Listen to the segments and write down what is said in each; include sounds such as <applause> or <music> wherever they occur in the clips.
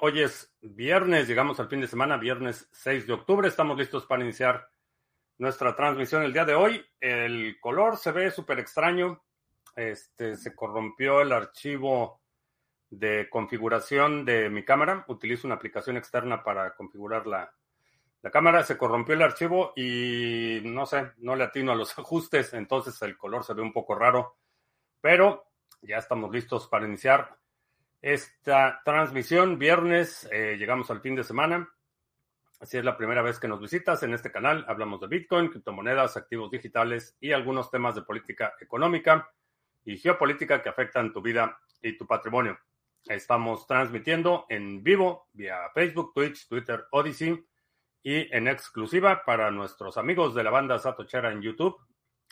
Hoy es viernes, llegamos al fin de semana, viernes 6 de octubre. Estamos listos para iniciar nuestra transmisión el día de hoy. El color se ve súper extraño. Este, se corrompió el archivo de configuración de mi cámara. Utilizo una aplicación externa para configurar la, la cámara. Se corrompió el archivo y no sé, no le atino a los <laughs> ajustes. Entonces el color se ve un poco raro. Pero ya estamos listos para iniciar esta transmisión. Viernes, eh, llegamos al fin de semana. Si es la primera vez que nos visitas en este canal, hablamos de Bitcoin, criptomonedas, activos digitales y algunos temas de política económica y geopolítica que afectan tu vida y tu patrimonio. Estamos transmitiendo en vivo vía Facebook, Twitch, Twitter, Odyssey y en exclusiva para nuestros amigos de la banda Satochera en YouTube.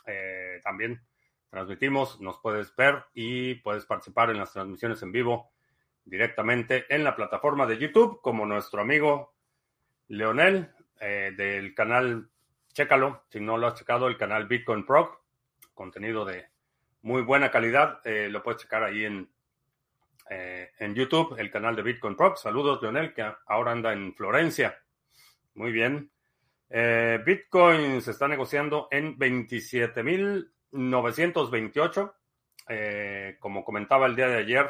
Eh, también transmitimos, nos puedes ver y puedes participar en las transmisiones en vivo directamente en la plataforma de YouTube, como nuestro amigo Leonel eh, del canal, chécalo, si no lo has checado, el canal Bitcoin Pro, contenido de muy buena calidad, eh, lo puedes checar ahí en, eh, en YouTube, el canal de Bitcoin Pro. Saludos, Leonel, que ahora anda en Florencia. Muy bien. Bitcoin se está negociando en 27.928. como comentaba el día de ayer,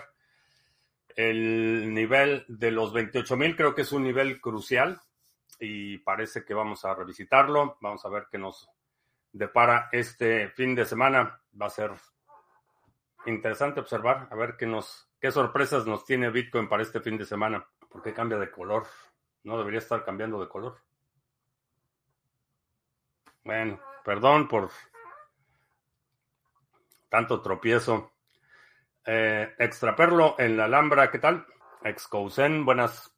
el nivel de los 28.000 creo que es un nivel crucial y parece que vamos a revisitarlo. Vamos a ver qué nos depara este fin de semana. Va a ser interesante observar, a ver qué nos qué sorpresas nos tiene Bitcoin para este fin de semana. ¿Por qué cambia de color? No debería estar cambiando de color. Bueno, perdón por tanto tropiezo. Eh, Extraperlo en la Alhambra, ¿qué tal? Excousen, buenas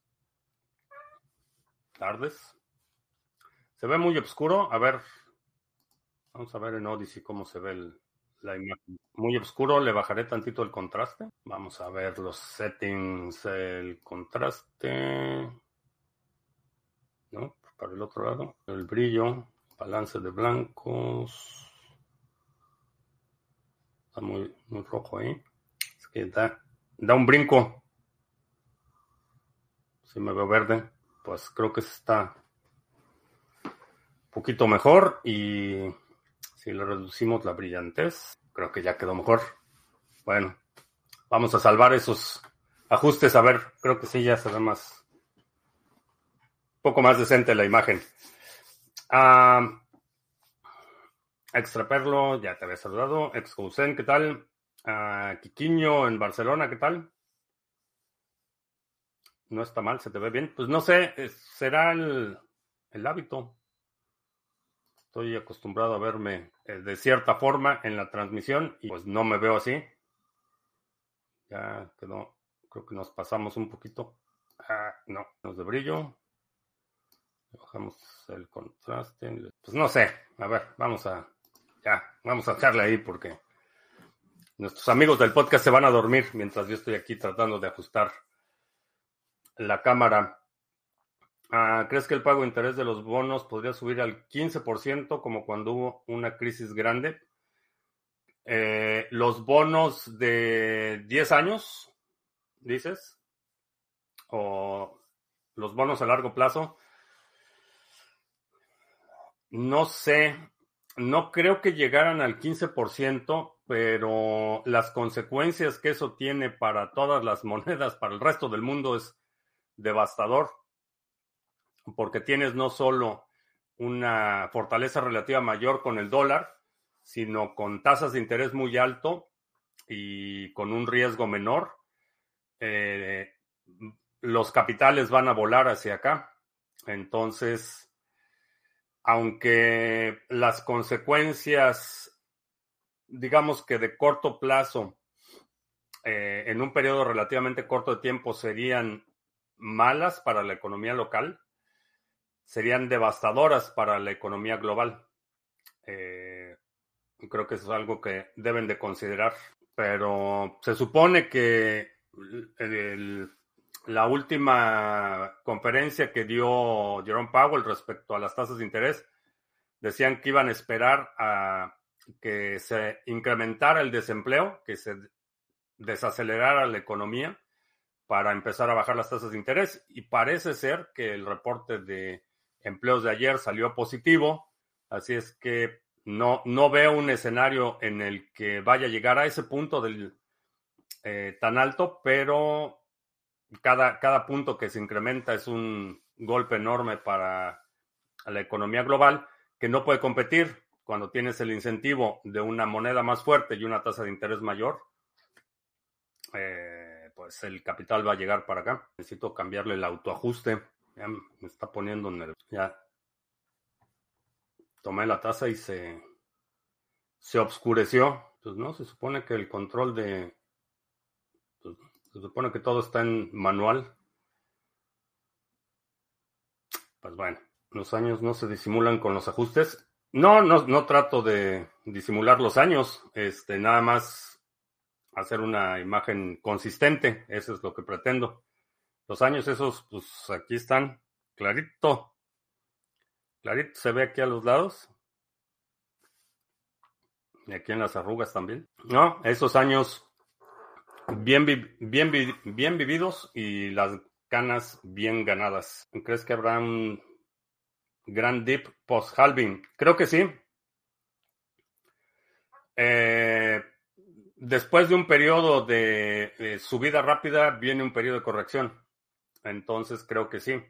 tardes. Se ve muy oscuro. A ver, vamos a ver en Odyssey cómo se ve la imagen. Muy oscuro, le bajaré tantito el contraste. Vamos a ver los settings, el contraste. ¿No? Para el otro lado. El brillo, balance de blancos. Está muy, muy rojo ahí da, da un brinco. Si me veo verde, pues creo que está un poquito mejor y si le reducimos la brillantez, creo que ya quedó mejor. Bueno, vamos a salvar esos ajustes. A ver, creo que sí, ya se ve más, poco más decente la imagen. Ah, Extraperlo, ya te había saludado. Excousen, ¿qué tal? A Quiquiño en Barcelona, ¿qué tal? No está mal, se te ve bien. Pues no sé, será el, hábito. Estoy acostumbrado a verme eh, de cierta forma en la transmisión y pues no me veo así. Ya quedó, creo que nos pasamos un poquito. Ah, no, nos de brillo. Bajamos el contraste. Pues no sé, a ver, vamos a, ya, vamos a echarle ahí porque Nuestros amigos del podcast se van a dormir mientras yo estoy aquí tratando de ajustar la cámara. Ah, ¿Crees que el pago de interés de los bonos podría subir al 15% como cuando hubo una crisis grande? Eh, los bonos de 10 años, dices, o los bonos a largo plazo. No sé, no creo que llegaran al 15%, pero las consecuencias que eso tiene para todas las <laughs> monedas, para el resto del mundo, es devastador, porque tienes no solo una fortaleza relativa mayor con el dólar, sino con tasas de interés muy alto y con un riesgo menor. Eh, los capitales van a volar hacia acá. Entonces, aunque las consecuencias digamos que de corto plazo, eh, en un periodo relativamente corto de tiempo, serían malas para la economía local, serían devastadoras para la economía global. Eh, creo que eso es algo que deben de considerar. Pero se supone que la última conferencia que dio Jerome Powell respecto a las tasas de interés, decían que iban a esperar a que se incrementara el desempleo, que se desacelerara la economía para empezar a bajar las tasas de interés. Y parece ser que el reporte de empleos de ayer salió positivo, así es que no, no veo un escenario en el que vaya a llegar a ese punto del, eh, tan alto, pero cada, cada punto que se incrementa es un golpe enorme para la economía global que no puede competir cuando tienes el incentivo de una moneda más fuerte y una tasa de interés mayor. Eh, pues el capital va a llegar para acá. Necesito cambiarle el autoajuste. Ya me está poniendo nervioso. Ya tomé la taza y se, se obscureció. Pues no, se supone que el control de... Pues, se supone que todo está en manual. Pues bueno, los años no se disimulan con los ajustes. No, no, no trato de disimular los años. Este, nada más hacer una imagen consistente. Eso es lo que pretendo. Los años esos, pues aquí están, clarito. Clarito se ve aquí a los lados. Y aquí en las arrugas también. No, esos años bien, bien, bien vividos y las canas bien ganadas. ¿Crees que habrá un gran dip post-halving? Creo que sí. Eh, después de un periodo de, subida rápida, viene un periodo de corrección. Entonces creo que sí.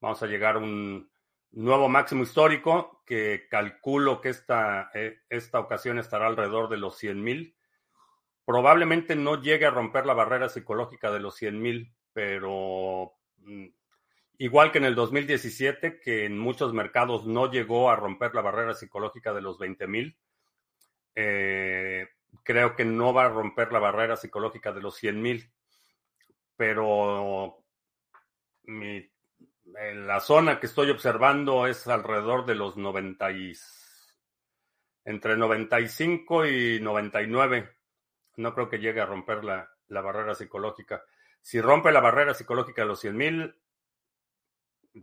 Vamos a llegar a un nuevo máximo histórico que calculo que esta, eh, esta ocasión estará alrededor de los 100 mil. Probablemente no llegue a romper la barrera psicológica de los 100 mil, pero mm, igual que en el 2017, que en muchos mercados no llegó a romper la barrera psicológica de los 20 mil, eh, creo que no va a romper la barrera psicológica de los 100 mil, pero la zona que estoy observando es alrededor de los 90 y, entre 95 y 99. No creo que llegue a romper la, la barrera psicológica. Si rompe la barrera psicológica de los 100 mil,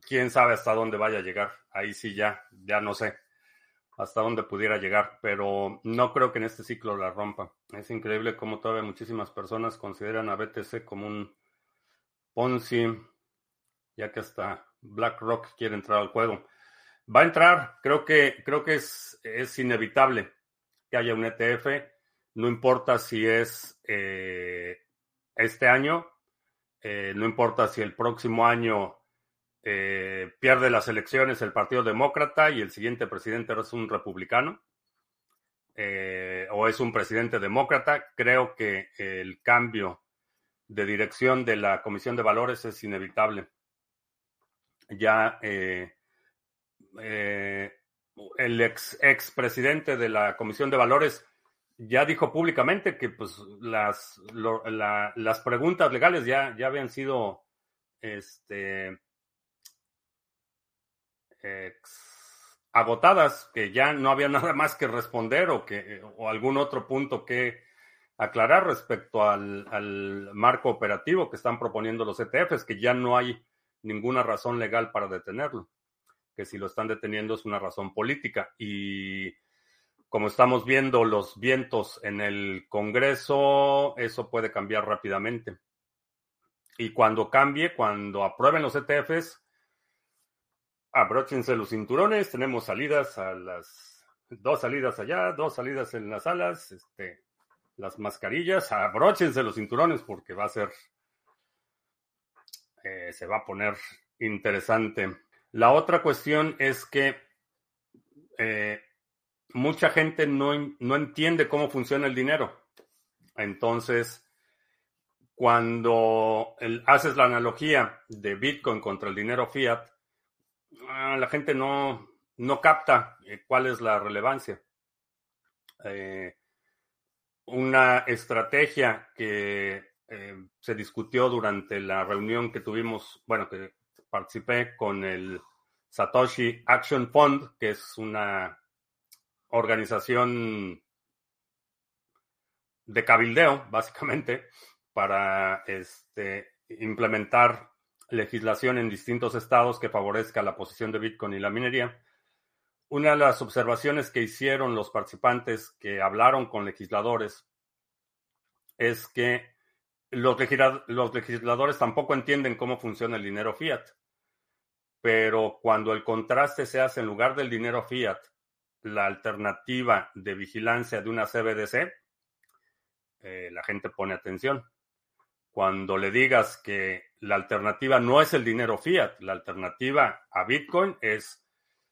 quién sabe hasta dónde vaya a llegar. Ahí sí ya, ya no sé hasta dónde pudiera llegar, pero no creo que en este ciclo la rompa. Es increíble cómo todavía muchísimas personas consideran a BTC como un Ponzi ya que hasta BlackRock quiere entrar al juego. Va a entrar, creo que, creo que es, es inevitable que haya un ETF, no importa si es eh, este año, eh, no importa si el próximo año eh, pierde las elecciones el Partido Demócrata y el siguiente presidente es un republicano, o es un presidente demócrata, creo que el cambio de dirección de la Comisión de Valores es inevitable. Ya eh, eh, el ex, ex presidente de la Comisión de Valores ya dijo públicamente que pues las, las preguntas legales ya, ya habían sido este, agotadas, que ya no había <laughs> nada más que responder o, que, o algún otro punto que aclarar respecto al, al marco operativo que están proponiendo los ETFs, que ya no hay ninguna razón legal para detenerlo, que si lo están deteniendo es una razón política. Y como estamos viendo los vientos en el Congreso, eso puede cambiar rápidamente. Y cuando cambie, cuando aprueben los ETFs, abróchense los cinturones, tenemos salidas a las dos salidas allá, dos salidas en las alas, este, las mascarillas, abróchense los cinturones porque va a ser eh, se va a poner interesante. La otra cuestión es que eh, mucha gente no, no entiende cómo funciona el dinero. Entonces, cuando haces la analogía de Bitcoin contra el dinero fiat, la gente no, no capta eh, cuál es la relevancia. una estrategia que eh, se discutió durante la reunión que tuvimos, bueno, que participé con el Satoshi Action Fund, que es una organización de cabildeo, básicamente, para este, implementar legislación en distintos estados que favorezca la posición de Bitcoin y la minería. Una de las observaciones que hicieron los participantes que hablaron con legisladores es que los, legisladores tampoco entienden cómo funciona el dinero fiat, pero cuando el contraste se hace en lugar del dinero fiat, la alternativa de vigilancia de una CBDC, eh, la gente pone atención. Cuando le digas que la alternativa no es el dinero fiat, la alternativa a Bitcoin es,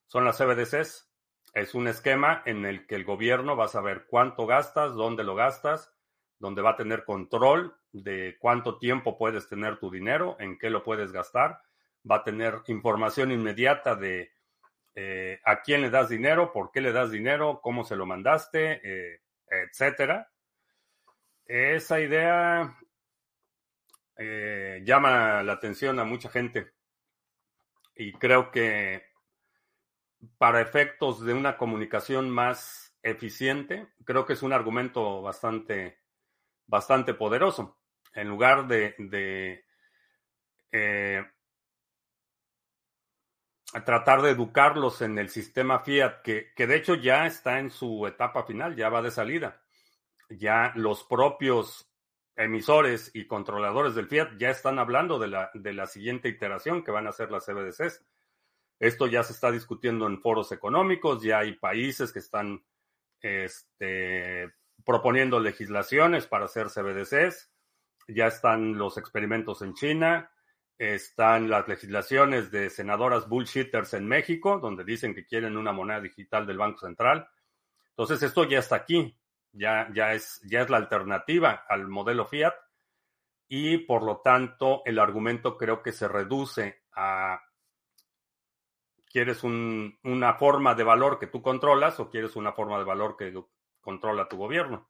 son las CBDCs. Es un esquema en el que el gobierno va a saber cuánto gastas, dónde lo gastas, donde va a tener control de cuánto tiempo puedes tener tu dinero, en qué lo puedes gastar, va a tener información inmediata de eh, a quién le das dinero, por qué le das dinero, cómo se lo mandaste, eh, etcétera. Esa idea eh, llama la atención a mucha gente y creo que para efectos de una comunicación más eficiente, creo que es un argumento bastante bastante poderoso. En lugar de, eh, tratar de educarlos en el sistema Fiat, que, que, de hecho ya está en su etapa final, ya va de salida. Ya los propios emisores y controladores del Fiat ya están hablando de la, de la siguiente iteración que van a ser las CBDCs. Esto ya se está discutiendo en foros económicos, ya hay países que están este, proponiendo legislaciones para hacer CBDCs. Ya están los experimentos en China, están las legislaciones de senadoras bullshitters en México, donde dicen que quieren una moneda digital del Banco Central. Entonces, esto ya está aquí, ya, ya, es, ya es la alternativa al modelo fiat y por lo tanto el argumento creo que se reduce a ¿quieres una forma de valor que tú controlas o quieres una forma de valor que controla tu gobierno.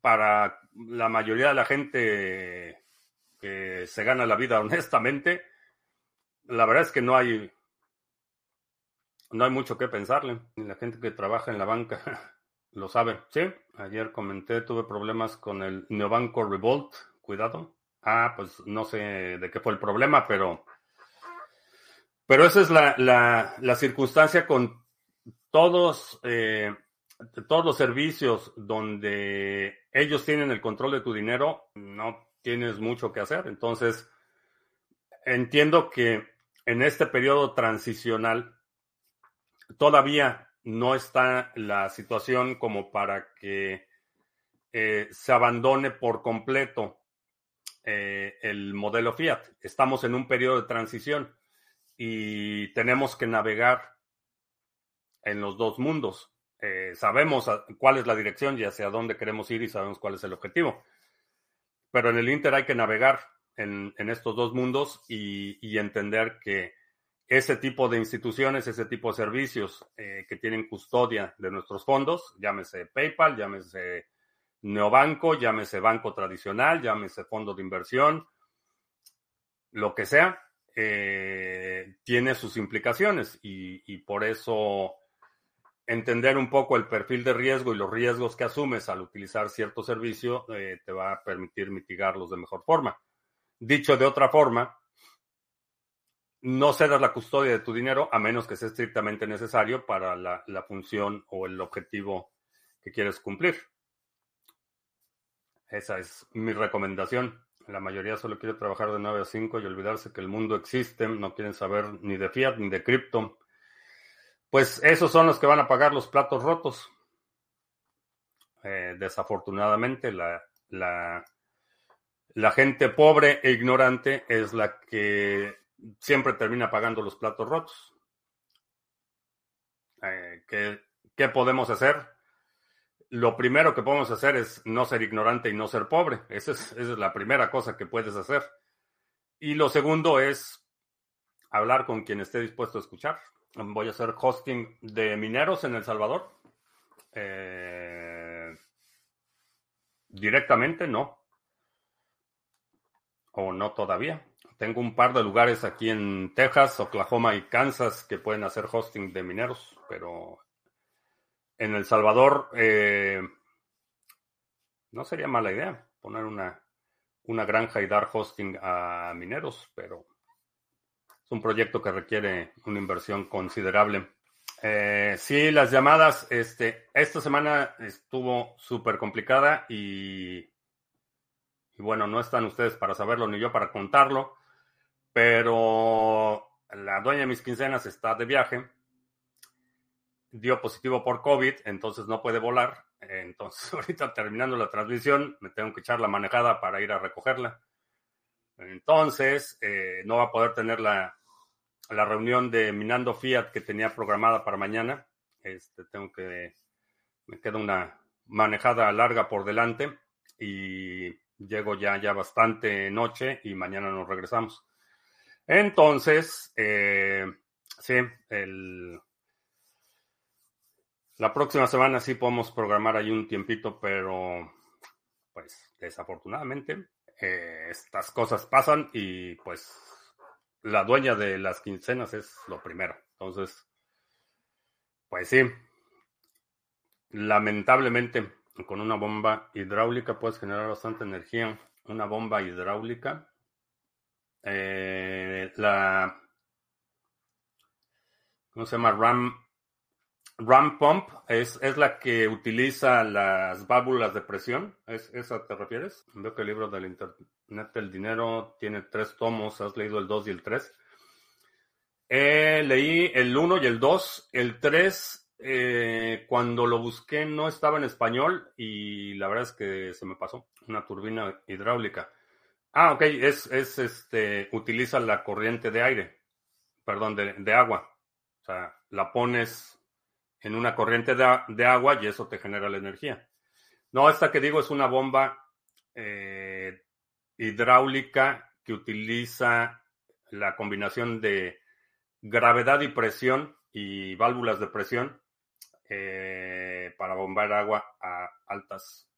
Para la mayoría de la gente que se gana la vida <laughs> honestamente, la verdad es que no hay no hay mucho que pensarle. La gente que trabaja en la banca lo sabe. Sí, ayer comenté, tuve problemas con el Neobanco Revolt. Cuidado. Ah, pues no sé de qué fue el problema, pero. Pero esa es la, la, circunstancia con todos eh, todos los servicios donde ellos tienen el control de tu dinero, no tienes mucho que hacer. Entonces, entiendo que en este periodo transicional todavía no está la situación como para que eh, se abandone por completo eh, el modelo Fiat. Estamos en un periodo de transición y tenemos que navegar en los dos mundos. Eh, sabemos cuál es la dirección y hacia dónde queremos ir y sabemos cuál es el objetivo. Pero en el Inter hay que navegar en, estos dos mundos y, entender que ese tipo de instituciones, ese tipo de servicios eh, que tienen custodia de nuestros fondos, llámese PayPal, llámese neobanco, llámese banco tradicional, llámese fondo de inversión, lo que sea, eh, tiene sus implicaciones y por eso entender un poco el perfil de riesgo y los riesgos que asumes al utilizar cierto servicio eh, te va a permitir mitigarlos de mejor forma. Dicho de otra forma, no cedas la custodia de tu dinero a menos que sea estrictamente necesario para la, función o el objetivo que quieres cumplir. Esa es mi recomendación. La mayoría solo quiere trabajar de 9 a 5 y olvidarse que el mundo existe. No quieren saber ni de fiat ni de cripto pues esos son los que van a pagar los platos rotos. Eh, desafortunadamente, la, la, gente pobre e ignorante es la que siempre termina pagando los platos rotos. Eh, ¿qué, ¿Qué podemos hacer? Lo primero que podemos hacer es no ser ignorante y no ser pobre. Esa es, la primera cosa que puedes hacer. Y lo segundo es hablar con quien esté dispuesto a escuchar. Voy a hacer hosting de mineros en El Salvador. Eh, directamente no. O no todavía. Tengo un par de lugares aquí en Texas, Oklahoma y Kansas que pueden hacer hosting de mineros, pero en El Salvador eh, no sería mala idea poner una, una granja y dar hosting a mineros, pero es un proyecto que requiere una inversión considerable. Eh, sí, las llamadas, este, esta semana estuvo súper complicada y y bueno, no están ustedes para saberlo ni yo para contarlo, pero la dueña de mis quincenas está de viaje, dio positivo por COVID, entonces no puede volar. Entonces, <laughs> ahorita terminando la transmisión, me tengo que echar la manejada para ir a recogerla. Entonces, eh, no va a poder tener la, la reunión de Minando Fiat que tenía programada para mañana. Este, tengo que, me queda una manejada larga por delante y llego ya, ya bastante noche y mañana nos regresamos. Entonces, eh, sí, la próxima semana sí podemos programar ahí un tiempito, pero pues desafortunadamente eh, estas cosas pasan y pues la dueña de las quincenas es lo primero. Entonces, pues sí, lamentablemente con una bomba hidráulica puedes generar bastante energía. Una bomba hidráulica. Eh, la. ¿Cómo se llama? RAM. RAM Pump es, es la que utiliza las válvulas de presión. ¿Es, ¿Esa te refieres? Veo que el libro del Internet del Dinero tiene tres tomos. ¿Has leído el 2 y el 3? Eh, leí el 1 y el 2. El 3 eh, cuando lo busqué no estaba en español y la verdad es que se me pasó. Una turbina hidráulica. Ah, ok, es, es este, utiliza la corriente de aire, perdón, de, agua. O sea, la pones en una corriente de, agua y eso te genera la energía. No, esta que digo es una bomba eh, hidráulica que utiliza la combinación de gravedad y presión y válvulas de presión eh, para bombar agua a altas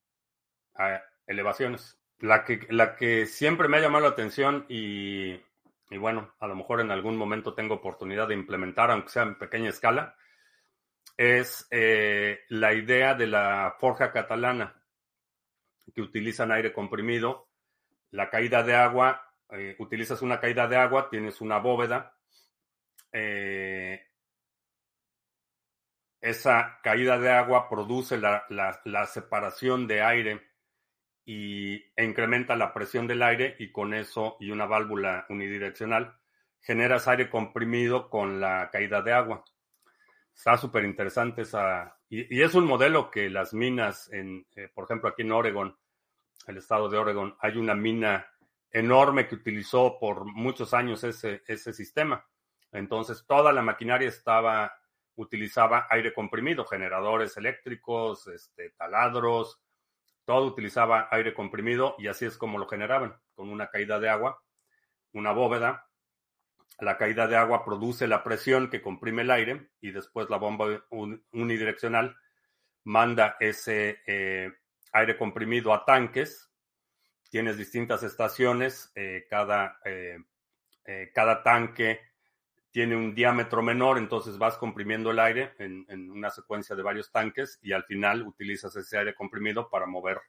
elevaciones. La que, la que siempre me ha llamado la atención y, y, bueno, a lo mejor en algún momento tengo oportunidad de implementar, aunque sea en pequeña escala, es eh, la idea de la forja catalana, que utilizan aire comprimido, la caída de agua, eh, utilizas una caída de agua, tienes una bóveda, eh, esa caída de agua produce la, separación de aire y, incrementa la presión del aire y con eso y una válvula unidireccional generas aire comprimido con la caída de agua. Está súper interesante esa... Y, es un modelo que las minas, en, eh, por ejemplo, aquí en Oregon, el estado de Oregon, hay una mina enorme que utilizó por muchos años ese, ese sistema. Entonces, toda la maquinaria estaba utilizaba aire comprimido, generadores eléctricos, este, taladros, todo utilizaba aire comprimido y así es como lo generaban, con una caída de agua, una bóveda. La caída de agua produce la presión que comprime el aire y después la bomba unidireccional manda ese eh, aire comprimido a tanques. Tienes distintas estaciones, eh, eh, cada tanque tiene un diámetro menor, entonces vas comprimiendo el aire en, una secuencia de varios tanques y al final utilizas ese aire comprimido para mover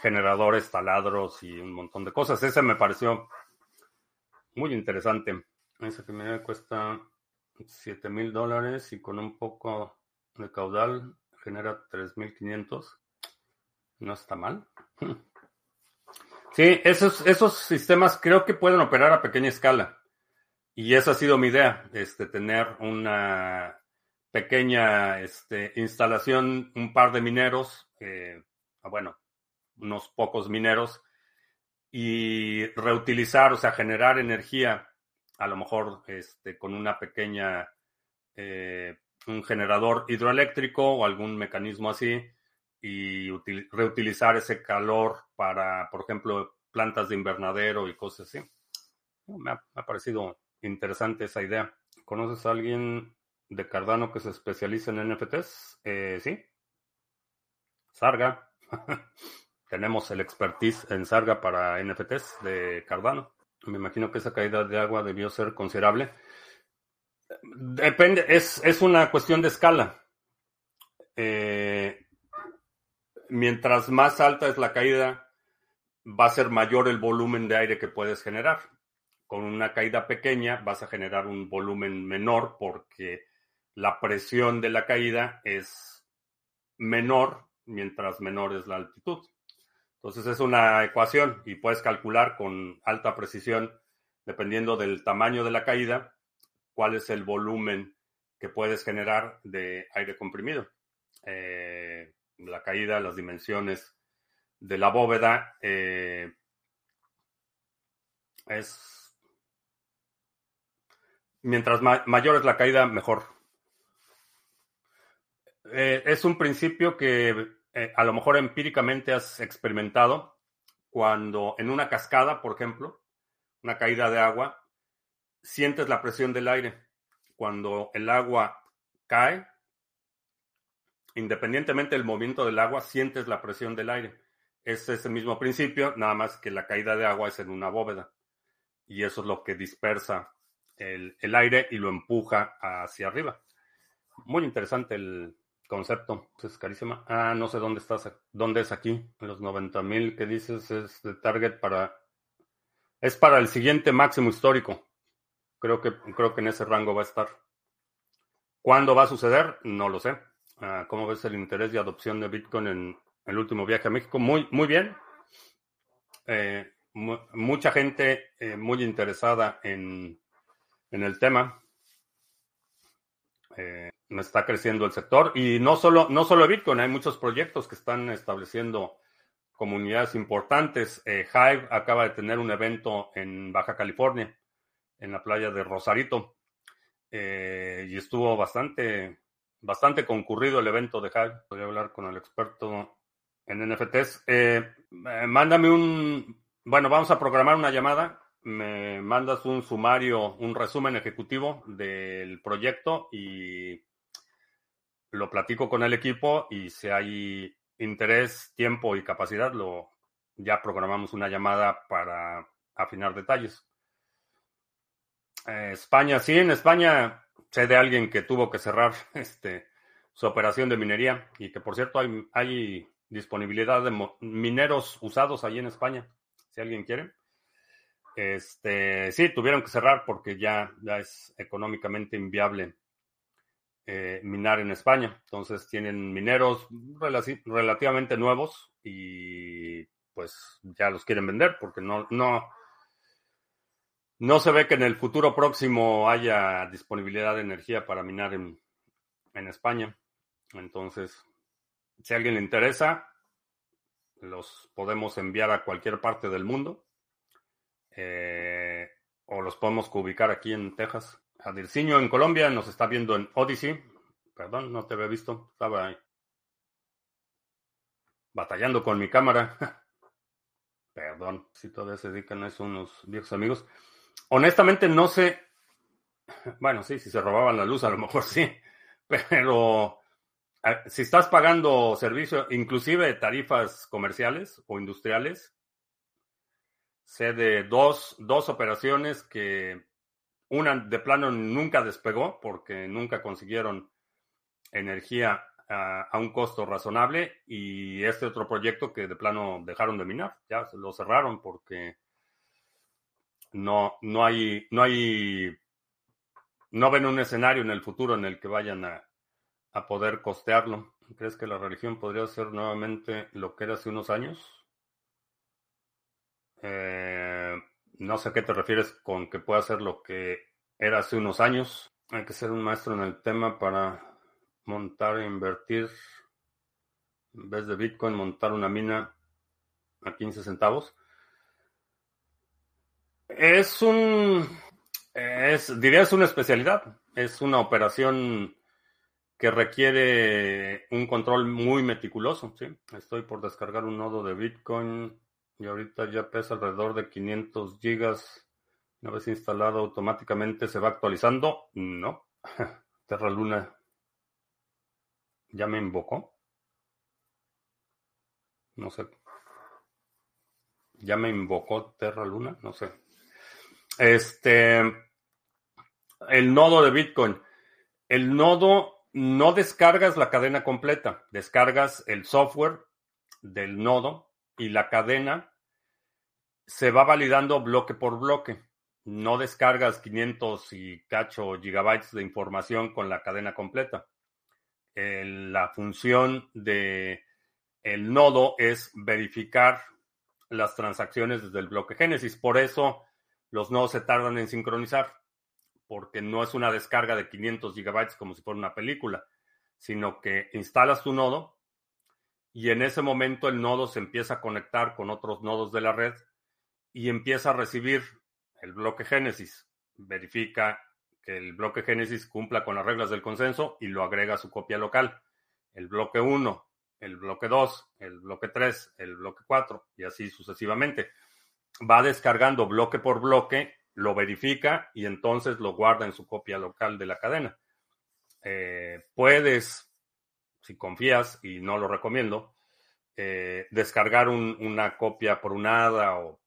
generadores, taladros y un montón de cosas. Ese me pareció muy interesante. Ese que me cuesta 7 mil dólares y con un poco de caudal genera 3.500. No está mal. <laughs> Sí, esos, esos sistemas creo que pueden operar a pequeña escala. Y esa ha sido mi idea, este, tener una pequeña este, instalación, un par de mineros, eh, ah, bueno, unos pocos mineros, y reutilizar, o sea, generar energía, a lo mejor este, con una pequeña, eh, un generador hidroeléctrico o algún mecanismo así, y reutilizar ese calor para, por ejemplo, plantas de invernadero y cosas así. me ha parecido interesante esa idea. ¿Conoces a alguien de Cardano que se especializa en NFTs? Eh, sí. Sarga. <laughs> Tenemos el expertise en Sarga para NFTs de Cardano. Me imagino que esa caída de agua debió ser considerable. Depende, es, una cuestión de escala. Eh, mientras más alta es la caída, va a ser mayor el volumen de aire que puedes generar con una caída pequeña vas a generar un volumen menor porque la presión de la caída es menor mientras menor es la altitud. Entonces es una ecuación y puedes calcular con alta precisión, dependiendo del tamaño de la caída, cuál es el volumen que puedes generar de aire comprimido. Eh, la caída, las dimensiones de la bóveda eh, es mientras mayor es la caída, mejor. Eh, es un principio que eh, a lo mejor empíricamente has experimentado cuando en una cascada, por ejemplo, una caída de agua, sientes la presión del aire. Cuando el agua cae, independientemente del movimiento del agua, sientes la presión del aire. Es ese mismo principio, nada más que la caída de agua es en una bóveda. Y eso es lo que dispersa el, el aire y lo empuja hacia arriba. Muy interesante el, concepto. Es carísima. Ah, no sé dónde estás. ¿Dónde es aquí? Los 90 mil que dices es de target para. Es para el siguiente máximo histórico. Creo que, creo que en ese rango va a estar. ¿Cuándo va a suceder? No lo sé. Ah, ¿Cómo ves el interés y adopción de Bitcoin en el último viaje a México? Muy, muy bien. Eh, mucha gente eh, muy interesada en, en el tema. Eh, está creciendo el sector y no solo, no solo Bitcoin, hay muchos proyectos que están estableciendo comunidades importantes. Eh, Hive acaba de tener un evento en Baja California, en la playa de Rosarito, eh, y estuvo bastante, bastante concurrido el evento de Hive. Voy a hablar con el experto en NFTs. Eh, mándame un, bueno, vamos a programar una llamada me mandas un sumario, un resumen ejecutivo del proyecto y lo platico con el equipo y si hay interés, tiempo y capacidad, lo ya programamos una llamada para afinar detalles. Eh, España, sí, en España sé de alguien que tuvo que cerrar <laughs> este, su operación de minería y que por cierto hay, hay disponibilidad de mineros usados ahí en España, si alguien quiere. Este, sí, tuvieron que cerrar porque ya, ya es económicamente inviable eh, minar en España. Entonces tienen mineros relativamente nuevos y pues ya los quieren vender porque no, no, no se ve que en el futuro próximo haya disponibilidad de energía para minar en, en España. Entonces, si a alguien le interesa, los podemos enviar a cualquier parte del mundo. Eh, o los podemos ubicar aquí en Texas. Adirciño en Colombia nos está viendo en Odyssey. Perdón, no te había visto. Estaba ahí batallando con mi cámara. <laughs> Perdón, si todavía se dedican a eso unos viejos amigos. Honestamente no sé. Bueno, sí, si se robaban la luz, a lo mejor sí. <laughs> Pero si estás pagando servicio, inclusive tarifas comerciales o industriales, sé de dos, dos operaciones que una de plano nunca despegó porque nunca consiguieron energía a, a, un costo razonable y este otro proyecto que de plano dejaron de minar, ya lo cerraron porque no, no hay, no hay, no ven un escenario en el futuro en el que vayan a, a poder costearlo. ¿Crees que la religión podría ser nuevamente lo que era hace unos años? Eh, no sé a qué te refieres con que pueda ser lo que era hace unos años. Hay que ser un maestro en el tema para montar e invertir, en vez de Bitcoin, montar una mina a 15 centavos. Es un, es, diría es una especialidad. Es una operación que requiere un control muy meticuloso. ¿sí? Estoy por descargar un nodo de Bitcoin y ahorita ya pesa alrededor de 500 gigas. Una vez instalado automáticamente se va actualizando. No. <laughs> Terra Luna ya me invocó. No sé. Ya me invocó Terra Luna, no sé. Este, el nodo de Bitcoin. El nodo no descargas la cadena completa, descargas el software del nodo y la cadena se va validando bloque por bloque. No descargas 500 y cacho gigabytes de información con la cadena completa. la función de el nodo es verificar las transacciones desde el bloque Génesis. Por eso los nodos se tardan en sincronizar, porque no es una descarga de 500 gigabytes como si fuera una película, sino que instalas tu nodo y en ese momento el nodo se empieza a conectar con otros nodos de la red y empieza a recibir el bloque Génesis. Verifica que el bloque Génesis cumpla con las reglas del consenso y lo agrega a su copia local. El bloque 1, el bloque 2, el bloque 3, el bloque 4 y así sucesivamente. Va descargando bloque por bloque, lo verifica y entonces lo guarda en su copia local de la cadena. Eh, puedes, si confías, y no lo recomiendo, eh, descargar una copia por un ADA o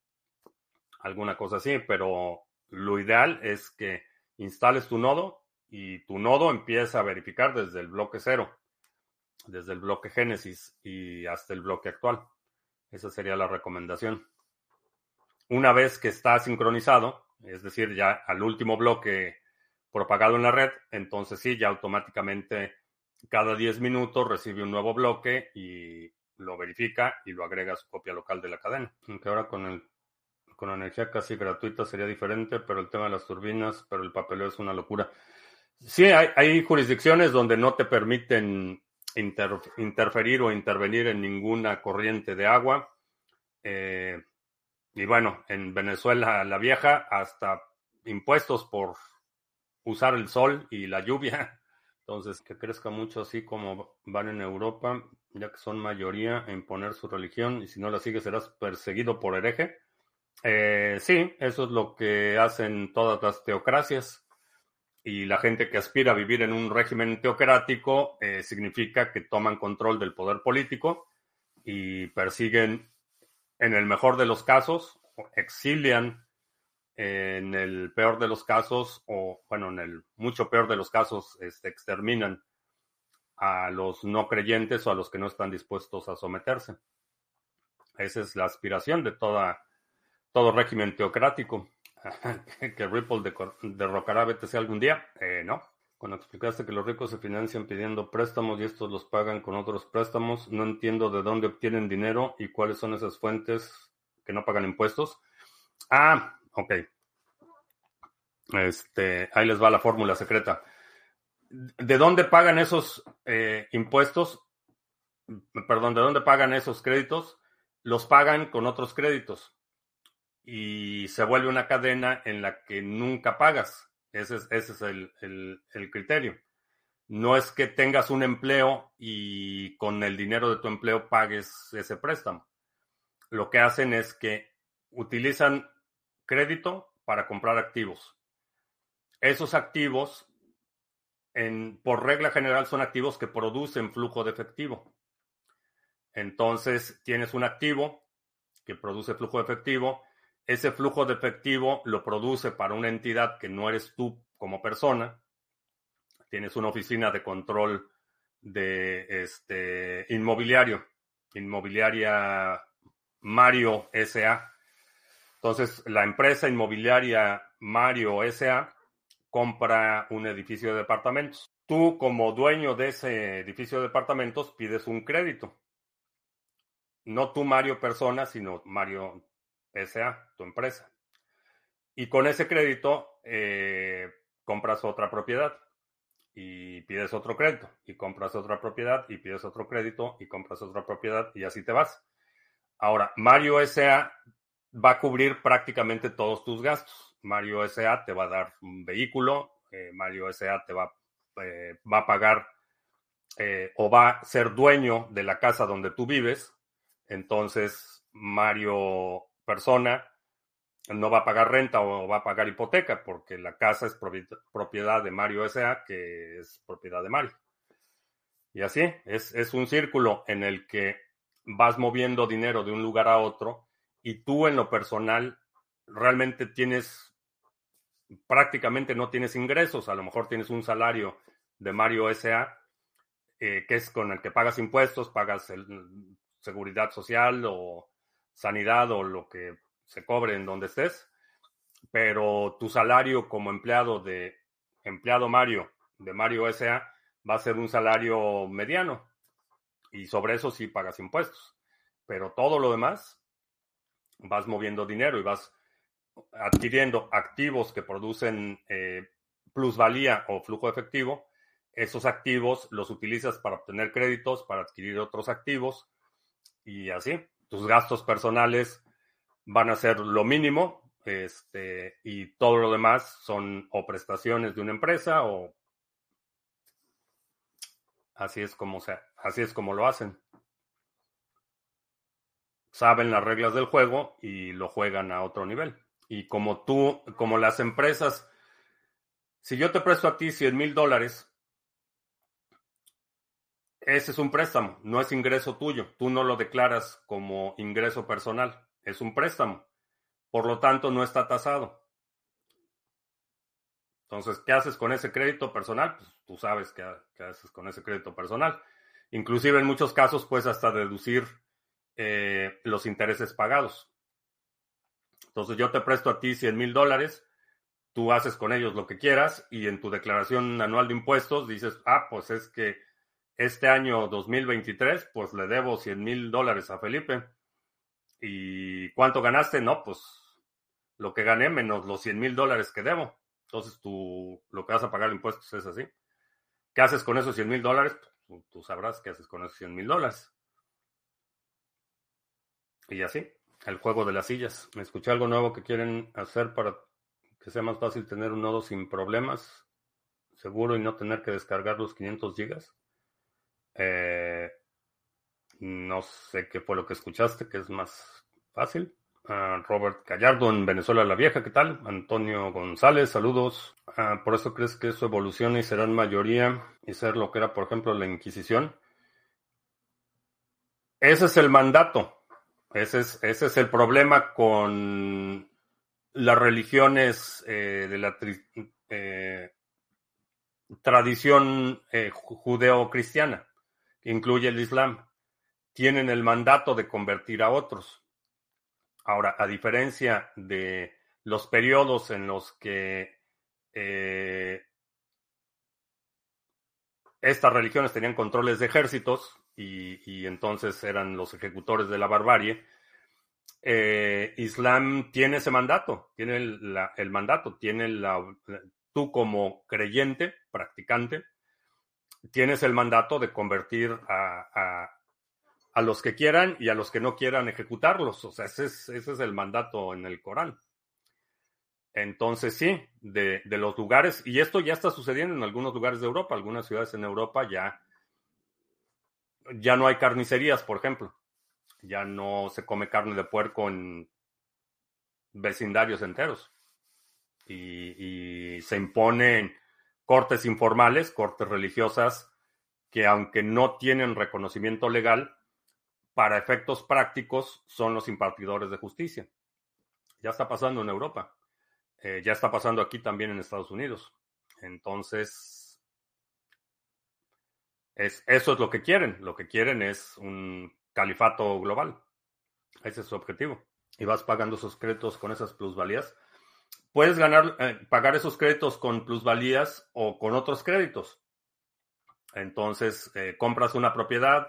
alguna cosa así, pero lo ideal es que instales tu nodo y tu nodo empieza a verificar desde el bloque cero, desde el bloque Génesis y hasta el bloque actual. Esa sería la recomendación. Una vez que está sincronizado, es decir, ya al último bloque propagado en la red, entonces sí, ya automáticamente cada 10 minutos recibe un nuevo bloque y lo verifica y lo agrega a su copia local de la cadena. Aunque ahora con el con energía casi gratuita sería diferente, pero el tema de las turbinas, pero el papeleo es una locura. Sí, hay, jurisdicciones donde no te permiten interferir o intervenir en ninguna corriente de agua. Eh, y bueno, en Venezuela la vieja, hasta impuestos por usar el sol y la lluvia. <laughs> Entonces, que crezca mucho así como van en Europa, ya que son mayoría en poner su religión y si no la sigues serás perseguido por hereje. Eh, sí, eso es lo que hacen todas las teocracias. Y la gente que aspira a vivir en un régimen teocrático eh, significa que toman control del poder político y persiguen, en el mejor de los casos, exilian en el peor de los casos, o bueno, en el mucho peor de los casos, este, exterminan a los no creyentes o a los que no están dispuestos a someterse. Esa es la aspiración de toda todo régimen teocrático. <laughs> que Ripple derrocará BTC algún día. Eh, no. Cuando explicaste que los ricos se financian pidiendo préstamos y estos los pagan con otros préstamos, no entiendo de dónde obtienen dinero y cuáles son esas fuentes que no pagan impuestos. Ah, ok. Este, ahí les va la fórmula secreta. ¿De dónde pagan esos eh, impuestos? Perdón, ¿de dónde pagan esos créditos? Los pagan con otros créditos y se vuelve una cadena en la que nunca pagas. Ese es, ese es el, criterio. No es que tengas un empleo y con el dinero de tu empleo pagues ese préstamo. Lo que hacen es que utilizan crédito para comprar activos. Esos activos, en, por regla general, son activos que producen flujo de efectivo. Entonces, tienes un activo que produce flujo de efectivo ese flujo de efectivo lo produce para una entidad que no eres tú como persona. Tienes una oficina de control de este inmobiliario, inmobiliaria Mario SA. Entonces, la empresa inmobiliaria Mario SA compra un edificio de departamentos. Tú, como dueño de ese edificio de departamentos, pides un crédito. No tú, Mario persona, sino Mario SA, tu empresa. Y con ese crédito eh, compras otra propiedad y pides otro crédito y compras otra propiedad y pides otro crédito y compras otra propiedad y así te vas. Ahora, Mario SA va a cubrir prácticamente todos tus gastos. Mario SA te va a dar un vehículo, eh, Mario SA te va, eh, va a pagar o va a ser dueño de la casa donde tú vives. Entonces, Mario persona no va a pagar renta o va a pagar hipoteca porque la casa es propiedad de Mario S.A., que es propiedad de Mario. Y así, es, es un círculo en el que vas moviendo dinero de un lugar a otro y tú en lo personal realmente tienes, prácticamente no tienes ingresos, a lo mejor tienes un salario de Mario S.A., eh, que es con el que pagas impuestos, pagas el, seguridad social o sanidad o lo que se cobre en donde estés, pero tu salario como empleado de empleado Mario, de Mario SA, va a ser un salario mediano. Y sobre eso sí pagas impuestos, pero todo lo demás vas moviendo dinero y vas adquiriendo activos que producen eh, plusvalía o flujo efectivo, esos activos los utilizas para obtener créditos, para adquirir otros activos y así. Tus gastos personales van a ser lo mínimo este, y todo lo demás son o prestaciones de una empresa o así es como se, así es como lo hacen. Saben las reglas del juego y lo juegan a otro nivel. Y como tú, como las empresas, si yo te presto a ti 100 mil dólares, ese es un préstamo, no es ingreso tuyo. Tú no lo declaras como ingreso personal, es un préstamo. Por lo tanto, no está tasado. Entonces, ¿qué haces con ese crédito personal? Pues tú sabes qué, haces con ese crédito personal. Inclusive en muchos casos puedes hasta deducir eh, los intereses pagados. Entonces yo te presto a ti 100 mil dólares, tú haces con ellos lo que quieras y en tu declaración anual de impuestos dices, ah, pues es que este año 2023, pues le debo 100 mil dólares a Felipe. ¿Y cuánto ganaste? No, pues lo que gané menos los 100 mil dólares que debo. Entonces tú lo que vas a pagar impuestos es así. ¿Qué haces con esos 100 mil dólares? Pues, tú sabrás qué haces con esos 100 mil dólares. Y así el juego de las sillas. Me escuché algo nuevo que quieren hacer para que sea más fácil tener un nodo sin problemas, seguro y no tener que descargar los 500 gigas. Eh, no sé qué fue lo que escuchaste, que es más fácil. Ah, Robert Gallardo en Venezuela la Vieja, ¿qué tal? Antonio González, saludos. Ah, ¿Por eso crees que eso evoluciona y será en mayoría y ser lo que era, por ejemplo, la Inquisición? Ese es el mandato. Ese es, ese es el problema con las religiones eh, de la eh, tradición eh, judeo-cristiana, incluye el Islam. Tienen el mandato de convertir a otros. Ahora, a diferencia de los periodos en los que estas religiones tenían controles de ejércitos, y, entonces eran los ejecutores de la barbarie. Eh, Islam tiene ese mandato, tiene el, mandato, tiene la, tú como creyente, practicante, tienes el mandato de convertir a, a, los que quieran y a los que no quieran ejecutarlos. O sea, ese es, ese es el mandato en el Corán. Entonces, sí, de, de, los lugares, y esto ya está sucediendo en algunos lugares de Europa, algunas ciudades en Europa ya ya no hay carnicerías, por ejemplo. Ya no se come carne de puerco en vecindarios enteros. Y, se imponen cortes informales, cortes religiosas, que aunque no tienen reconocimiento legal, para efectos prácticos son los impartidores de justicia. Ya está pasando en Europa. Eh, ya está pasando aquí también en Estados Unidos. Entonces, es, eso es lo que quieren. Lo que quieren es un califato global. Ese es su objetivo. Y vas pagando esos créditos con esas plusvalías. Puedes ganar, eh, pagar esos créditos con plusvalías o con otros créditos. Entonces, eh, compras una propiedad,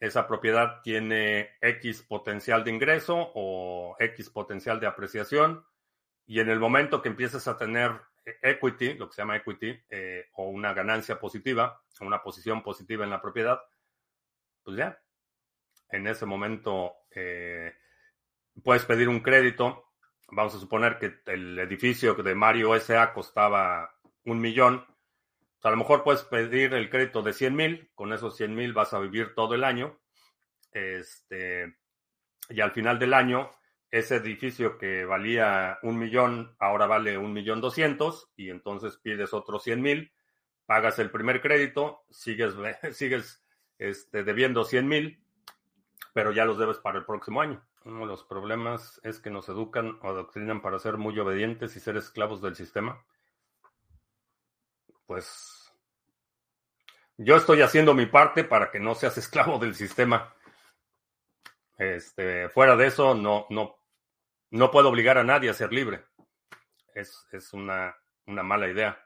esa propiedad tiene X potencial de ingreso o X potencial de apreciación, y en el momento que empieces a tener equity, lo que se llama equity, eh, o una ganancia positiva, o una posición positiva en la propiedad, pues ya, en ese momento puedes pedir un crédito. Vamos a suponer que el edificio de Mario SA costaba un millón. a lo mejor puedes pedir el crédito de 100 mil. Con esos 100 mil vas a vivir todo el año. Este, y al final del año ese edificio que valía un millón ahora vale un millón doscientos y entonces pides otros cien mil, pagas el primer crédito, sigues, <laughs> sigues este, debiendo cien mil, pero ya los debes para el próximo año. Uno de los problemas es que nos educan o adoctrinan para ser muy obedientes y ser esclavos del sistema. Pues yo estoy haciendo mi parte para que no seas <laughs> esclavo del sistema. Este, fuera de eso, no, no, no puedo obligar a nadie a ser libre. Es, una, mala idea.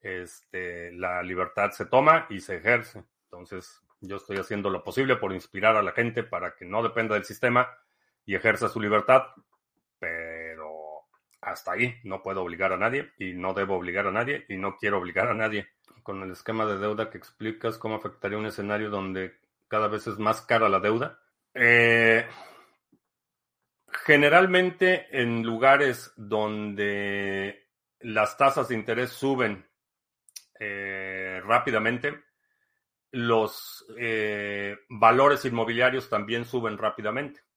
Este, la libertad se toma y se ejerce. Entonces, yo estoy haciendo lo posible por inspirar a la gente para que no dependa del sistema y ejerza su libertad, pero hasta ahí no puedo obligar a nadie y no debo obligar a nadie y no quiero obligar a nadie. Con el esquema de deuda que explicas, ¿cómo afectaría un escenario donde cada vez es más cara la deuda? Eh, generalmente en lugares donde las tasas de interés suben eh, rápidamente, los eh, valores inmobiliarios también suben rápidamente.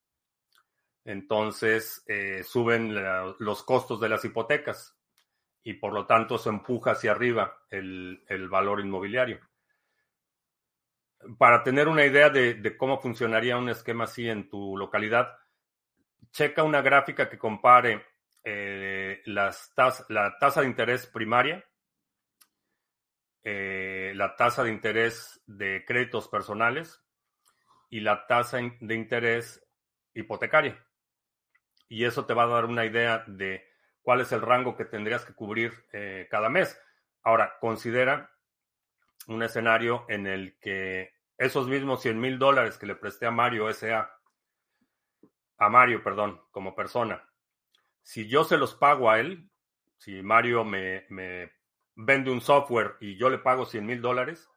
Entonces eh, suben los costos de las hipotecas y por lo tanto se empuja hacia arriba el, valor inmobiliario. Para tener una idea de, cómo funcionaría un esquema así en tu localidad, checa una gráfica que compare eh, las la tasa de interés primaria, eh, la tasa de interés de créditos personales y la tasa de interés hipotecaria. Y eso te va a dar una idea de cuál es el rango que tendrías que cubrir eh, cada mes. Ahora, considera un escenario en el que esos mismos 100 mil dólares que le presté a Mario S.A., a Mario, perdón, como persona, si yo se los pago a él, si Mario me, vende un software y yo le pago 100 mil dólares,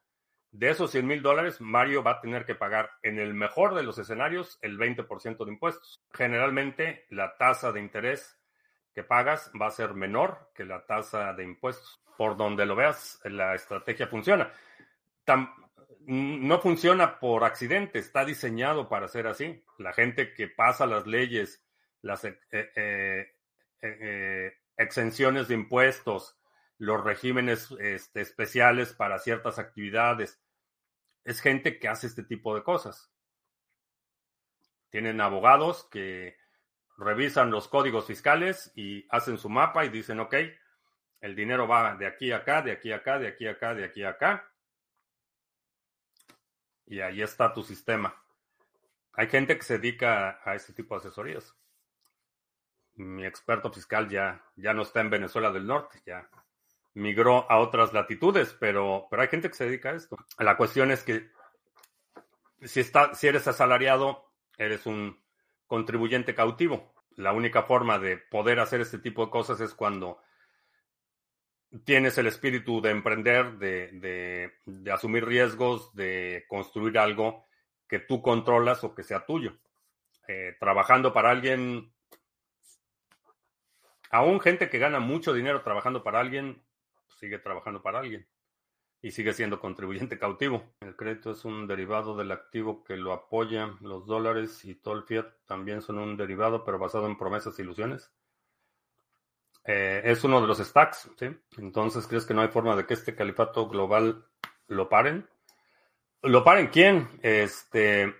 de esos 100 mil dólares, Mario va a tener que pagar, en el mejor de los escenarios, el 20% de impuestos. Generalmente, la tasa de interés que pagas va a ser menor que la tasa de impuestos. Por donde lo veas, la estrategia funciona. no funciona por accidente, está diseñado para ser así. La gente que pasa las leyes, las eh, eh, eh, exenciones de impuestos, los regímenes este, especiales para ciertas actividades, es gente que hace este tipo de cosas. Tienen abogados que revisan los códigos fiscales y hacen su mapa y dicen, ok, el dinero va de aquí a acá, de aquí a acá, de aquí a acá, de aquí a acá. Y ahí está tu sistema. Hay gente que se dedica a este tipo de asesorías. Mi experto fiscal ya, ya no está en Venezuela del Norte, ya migró a otras latitudes, pero, pero hay gente que se dedica a esto. La cuestión es que si, está, si eres asalariado, eres un contribuyente cautivo. La única forma de poder hacer este tipo de cosas es cuando tienes el espíritu de emprender, de, de, asumir riesgos, de construir algo que tú controlas o que sea tuyo. Eh, trabajando para alguien, aún gente que gana mucho dinero trabajando para alguien, sigue trabajando para alguien y sigue siendo contribuyente cautivo. El crédito es un derivado del activo que lo apoya. Los dólares y todo el fiat también son un derivado, pero basado en promesas e ilusiones. Eh, es uno de los stacks, ¿sí? Entonces, ¿crees que no hay forma de que este califato global lo paren? ¿Lo paren quién? Este.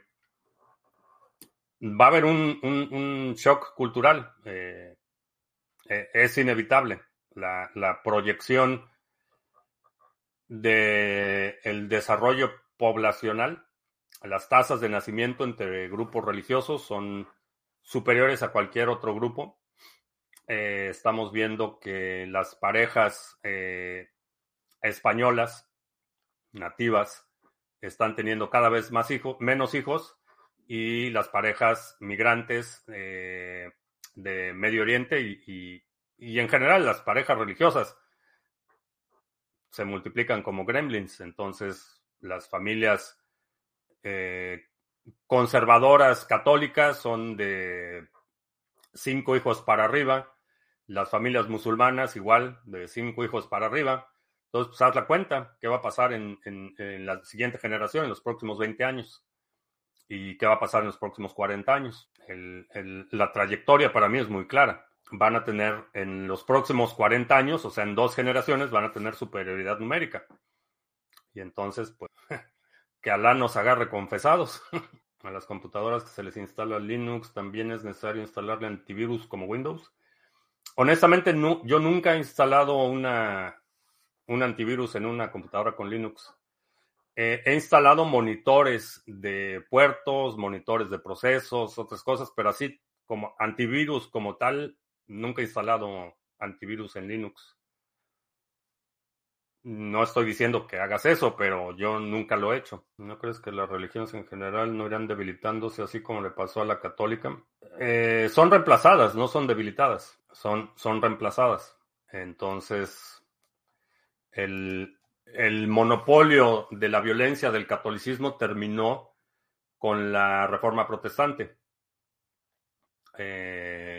Va a haber un, shock cultural. Eh, eh, es inevitable. La, la proyección del el desarrollo poblacional, las tasas de nacimiento entre grupos religiosos son superiores a cualquier otro grupo. Eh, estamos viendo que las parejas eh, españolas nativas están teniendo cada vez más hijos, menos hijos y las parejas migrantes eh, de Medio Oriente y, y en general las parejas religiosas se multiplican como gremlins. Entonces, las familias eh, conservadoras católicas son de cinco hijos para arriba. Las familias musulmanas igual, de cinco hijos para arriba. Entonces, pues haz la cuenta, qué va a pasar en, la siguiente generación, en los próximos 20 años. Y qué va a pasar en los próximos 40 años. la trayectoria para mí es muy clara van a tener en los próximos 40 años, o sea, en dos generaciones, van a tener superioridad numérica. Y entonces, pues, <laughs> que Alá nos agarre confesados. <laughs> a las computadoras que se les instala Linux también es necesario instalarle antivirus como Windows. Honestamente, yo nunca he instalado una, un antivirus en una computadora con Linux. he instalado monitores de puertos, monitores de procesos, otras cosas, pero así como antivirus como tal, Nunca he instalado antivirus en Linux. No estoy diciendo que hagas eso, pero yo nunca lo he hecho. ¿No crees que las religiones en general no irán debilitándose así como le pasó a la católica? Eh, son reemplazadas, no son debilitadas, son, son reemplazadas. Entonces, el, el monopolio de la violencia del catolicismo terminó con la reforma protestante. Eh,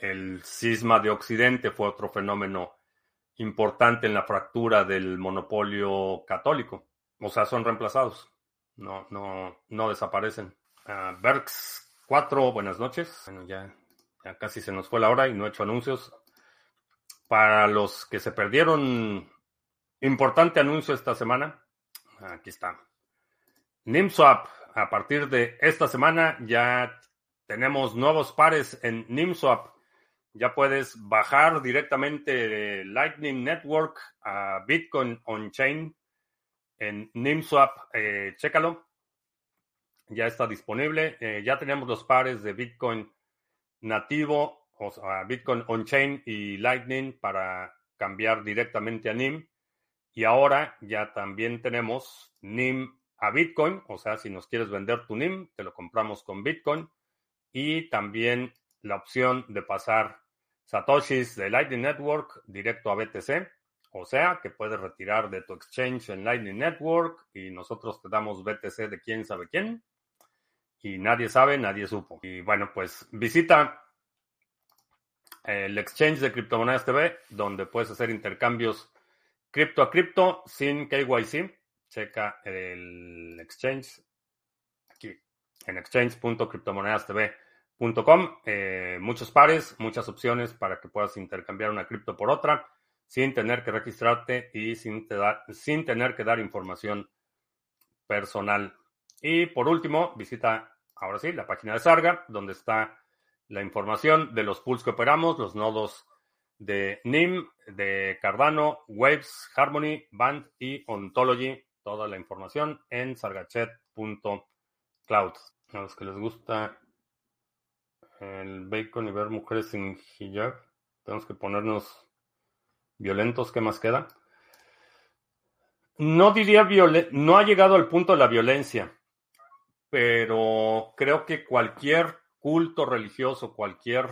el cisma de Occidente fue otro fenómeno importante en la fractura del monopolio católico. O sea, son reemplazados, no, no, no desaparecen. Uh, Berks 4, buenas noches. Bueno, ya, ya casi se nos fue la hora y no he hecho anuncios. Para los que se perdieron, importante anuncio esta semana. Aquí está. NIMSwap, a partir de esta semana ya tenemos nuevos pares en NIMSwap. Ya puedes bajar directamente de Lightning Network a Bitcoin On-Chain en NIMSwap. Eh, chécalo. Ya está disponible. Eh, ya tenemos los pares de Bitcoin nativo, o sea, Bitcoin On-Chain y Lightning para cambiar directamente a NIM. Y ahora ya también tenemos NIM a Bitcoin. O sea, si nos quieres vender tu NIM, te lo compramos con Bitcoin y también la opción de pasar satoshis de Lightning Network directo a BTC. O sea, que puedes retirar de tu exchange en Lightning Network y nosotros te damos BTC de quién sabe quién. Y nadie sabe, nadie supo. Y bueno, pues visita el exchange de criptomonedas TV, donde puedes hacer intercambios cripto a cripto sin KYC. Checa el exchange en exchange.cryptomonedastv.com. Eh, muchos pares, muchas opciones para que puedas intercambiar una cripto por otra sin tener que registrarte y sin, sin tener que dar información personal. Y por último, visita ahora sí la página de Sarga, donde está la información de los pools que operamos, los nodos de NIM, de Cardano, Waves, Harmony, Band y Ontology. Toda la información en sargachet.cloud. A los que les gusta el bacon y ver mujeres sin hijab, tenemos que ponernos violentos. ¿Qué más queda? No diría no ha llegado al punto de la violencia, pero creo que cualquier culto religioso, cualquier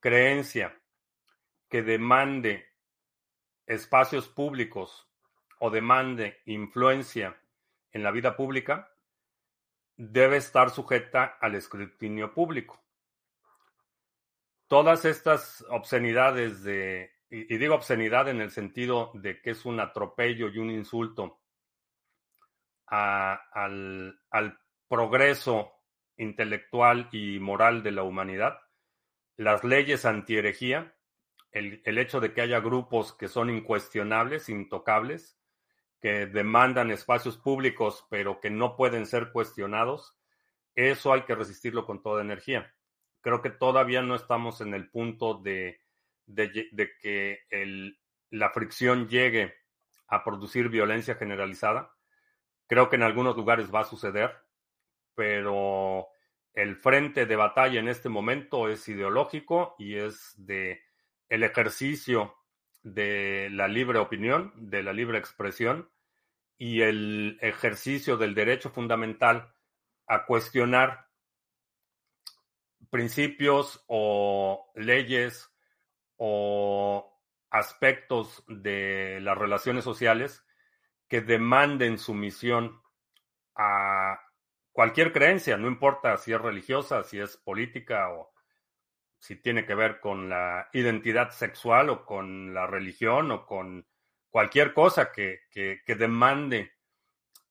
creencia que demande espacios públicos o demande influencia en la vida pública, debe estar sujeta al escrutinio público. Todas estas obscenidades de, y, digo obscenidad en el sentido de que es un atropello y un insulto al, progreso intelectual y moral de la humanidad, las leyes anti-herejía, el, el, hecho de que haya grupos que son incuestionables, intocables, que demandan espacios públicos, pero que no pueden ser cuestionados, eso hay que resistirlo con toda energía. Creo que todavía no estamos en el punto de, que la fricción llegue a producir violencia generalizada. Creo que en algunos lugares va a suceder, pero el frente de batalla en este momento es ideológico y es de el ejercicio de la libre opinión, de la libre expresión y el ejercicio del derecho fundamental a cuestionar principios o leyes o aspectos de las relaciones sociales que demanden sumisión a cualquier creencia, no importa si es religiosa, si es política o si tiene que ver con la identidad sexual o con la religión o con cualquier cosa que, demande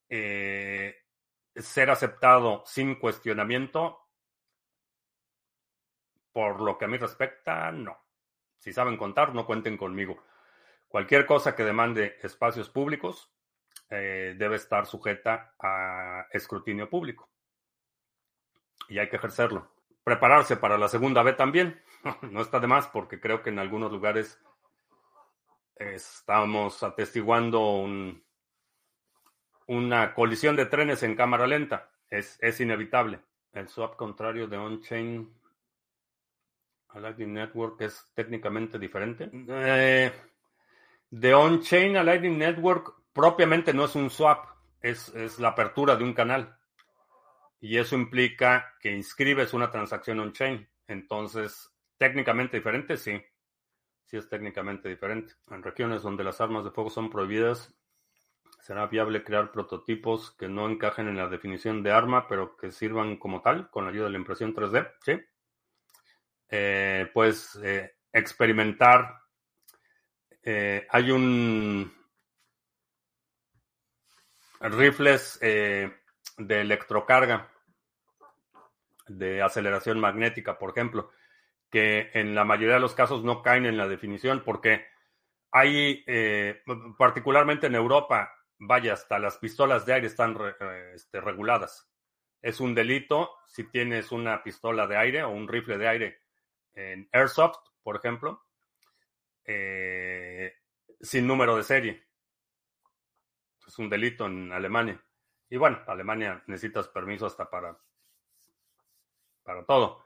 eh, ser aceptado sin cuestionamiento, por lo que a mí respecta, no. Si saben contar, no cuenten conmigo. Cualquier cosa que demande espacios públicos eh, debe estar sujeta a escrutinio público. Y hay que ejercerlo prepararse para la segunda B también. <laughs> No está de más porque creo que en algunos lugares estamos atestiguando un, una colisión de trenes en cámara lenta. Es, es inevitable. El swap contrario de on-chain Lightning Network es técnicamente diferente. Eh, on-chain a Lightning Network propiamente no es un swap, es, es la apertura de un canal. Y eso implica que inscribes una transacción on-chain. Entonces, técnicamente diferente, sí. Sí es técnicamente diferente. En regiones donde las armas de fuego son prohibidas, será viable crear prototipos que no encajen en la definición de arma, pero que sirvan como tal, con la ayuda de la impresión 3D, ¿sí? Eh, pues eh, experimentar. Eh, hay un rifles de electrocarga de aceleración magnética, por ejemplo, que en la mayoría de los casos no caen en la definición porque hay, eh, particularmente en Europa, vaya, hasta las pistolas de aire están este, reguladas. Es un delito si tienes una pistola de aire o un rifle de aire en Airsoft, por ejemplo, eh, sin número de serie. Es un delito en Alemania. Y bueno, Alemania necesitas permiso hasta para para todo.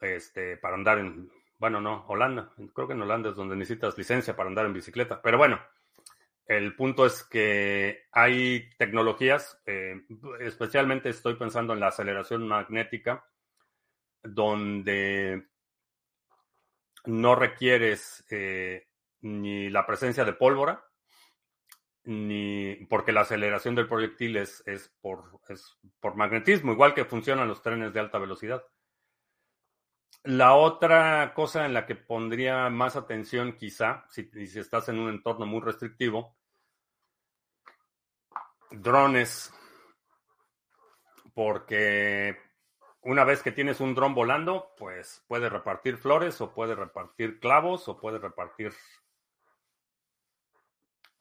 Este, para andar en, bueno, no, Holanda. Creo que en Holanda es donde necesitas licencia para andar en bicicleta. Pero bueno, el punto es que hay tecnologías, eh, especialmente estoy pensando en la aceleración magnética, donde no requieres eh, ni la presencia de pólvora, ni porque la aceleración del proyectil es, es, por, es por magnetismo, igual que funcionan los trenes de alta velocidad. La otra cosa en la que pondría más atención quizá, si, si estás en un entorno muy restrictivo, drones, porque una vez que tienes un dron volando, pues puede repartir flores o puede repartir clavos o puede repartir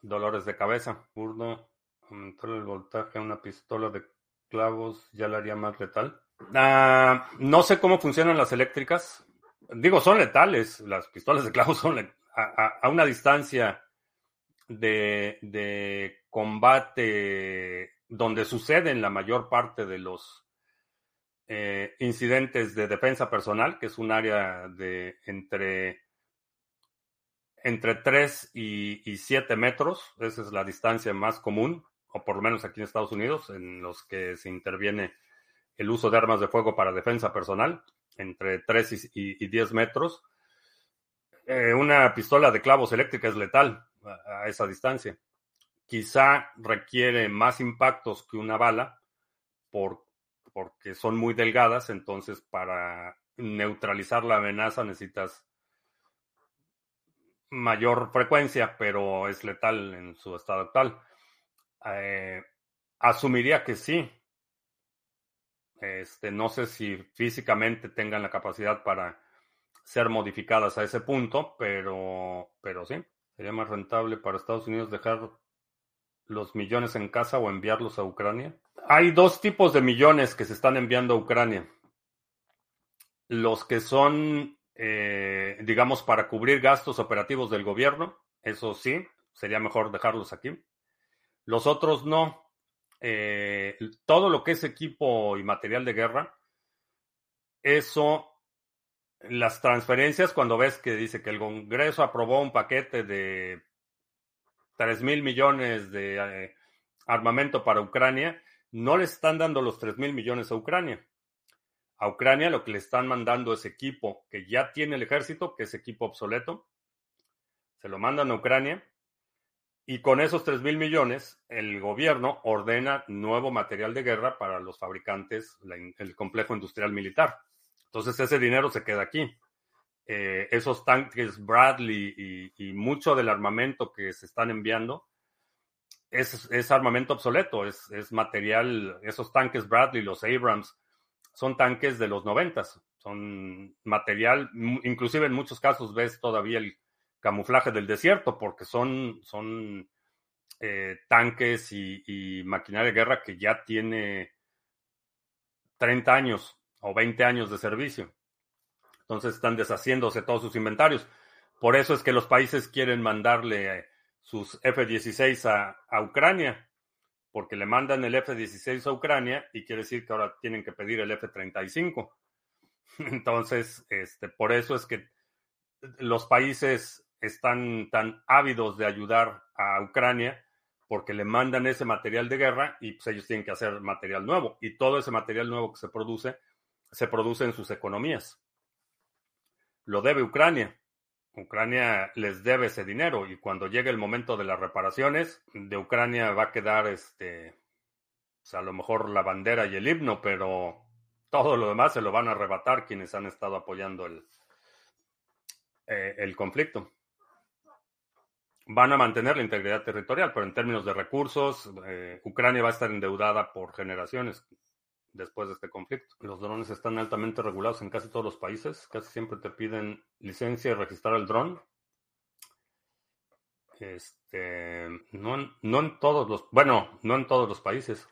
dolores de cabeza. Burdo, aumentar el voltaje a una pistola de clavos ya la haría más letal. Ah, no sé cómo funcionan las eléctricas. Digo, son letales. Las pistolas de clavos son a, una distancia de, de, combate donde suceden la mayor parte de los eh, incidentes de defensa personal, que es un área de entre entre 3 y, 7 metros. Esa es la distancia más común, o por lo menos aquí en Estados Unidos, en los que se interviene el uso de armas de fuego para defensa personal, entre 3 y, 10 metros. Eh, una pistola de clavos eléctrica es letal a, esa distancia. Quizá requiere más impactos que una bala por, porque son muy delgadas, entonces para neutralizar la amenaza necesitas mayor frecuencia, pero es letal en su estado actual. Eh, asumiría que sí. Este, no sé si físicamente tengan la capacidad para ser modificadas a ese punto, pero, pero sí. Sería más rentable para Estados Unidos dejar los millones en casa o enviarlos a Ucrania. Hay dos tipos de millones que se están enviando a Ucrania. Los que son eh, digamos, para cubrir gastos operativos del gobierno. Eso sí, sería mejor dejarlos aquí. Los otros no. Eh, todo lo que es equipo y material de guerra, eso, las transferencias, cuando ves que dice que el Congreso aprobó un paquete de 3 mil millones de eh, armamento para Ucrania, no le están dando los 3 mil millones a Ucrania a Ucrania lo que le están mandando es equipo que ya tiene el ejército, que es equipo obsoleto. Se lo mandan a Ucrania y con esos 3 mil millones el gobierno ordena nuevo material de guerra para los fabricantes, el complejo industrial militar. Entonces ese dinero se queda aquí. Eh, esos tanques Bradley y, mucho del armamento que se están enviando es, armamento obsoleto, es, es material, esos tanques Bradley, los Abrams, son tanques de los noventas, son material, inclusive en muchos casos ves todavía el camuflaje del desierto, porque son, son eh, tanques y, maquinaria de guerra que ya tiene 30 años o 20 años de servicio. Entonces están deshaciéndose todos sus inventarios. Por eso es que los países quieren mandarle sus F-16 a, a Ucrania, porque le mandan el F-16 a Ucrania y quiere decir que ahora tienen que pedir el F-35. <laughs> Entonces, este, por eso es que los países están tan ávidos de ayudar a Ucrania porque le mandan ese material de guerra y pues ellos tienen que hacer material nuevo. Y todo ese material nuevo que se produce, se produce en sus economías. Lo debe Ucrania. Ucrania les debe ese dinero y cuando llegue el momento de las reparaciones, de Ucrania va a quedar este, pues, a lo mejor la bandera y el himno, pero todo lo demás se lo van a arrebatar quienes han estado apoyando el, eh, el conflicto van a mantener la integridad territorial, pero en términos de recursos, eh, Ucrania va a estar endeudada por generaciones después de este conflicto. Los drones están altamente regulados en casi todos los países, casi siempre te piden licencia y registrar el dron. Este, no, no en todos los, bueno, no en todos los países.